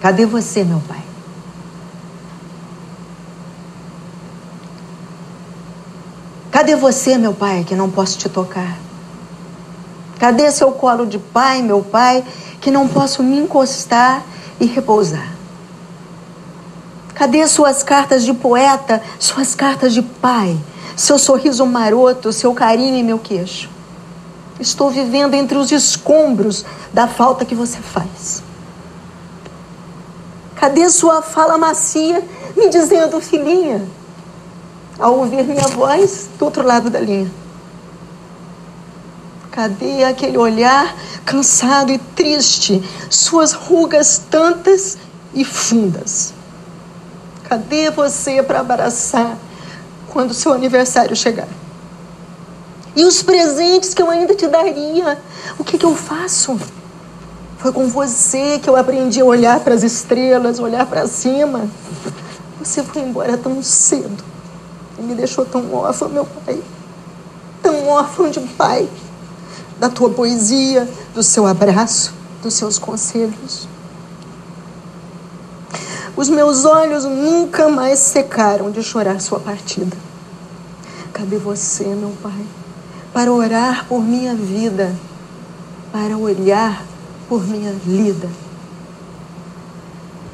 Cadê você, meu pai? Cadê você, meu pai, que não posso te tocar? Cadê seu colo de pai, meu pai, que não posso me encostar e repousar? Cadê suas cartas de poeta, suas cartas de pai, seu sorriso maroto, seu carinho em meu queixo? Estou vivendo entre os escombros da falta que você faz. Cadê sua fala macia me dizendo, filhinha, ao ouvir minha voz do outro lado da linha? Cadê aquele olhar cansado e triste, suas rugas tantas e fundas? Cadê você para abraçar quando seu aniversário chegar? E os presentes que eu ainda te daria, o que, que eu faço? Foi com você que eu aprendi a olhar para as estrelas, olhar para cima. Você foi embora tão cedo e me deixou tão órfã, meu pai. Tão órfã de pai. Da tua poesia, do seu abraço, dos seus conselhos. Os meus olhos nunca mais secaram de chorar sua partida. Cadê você, meu pai? para orar por minha vida, para olhar por minha lida.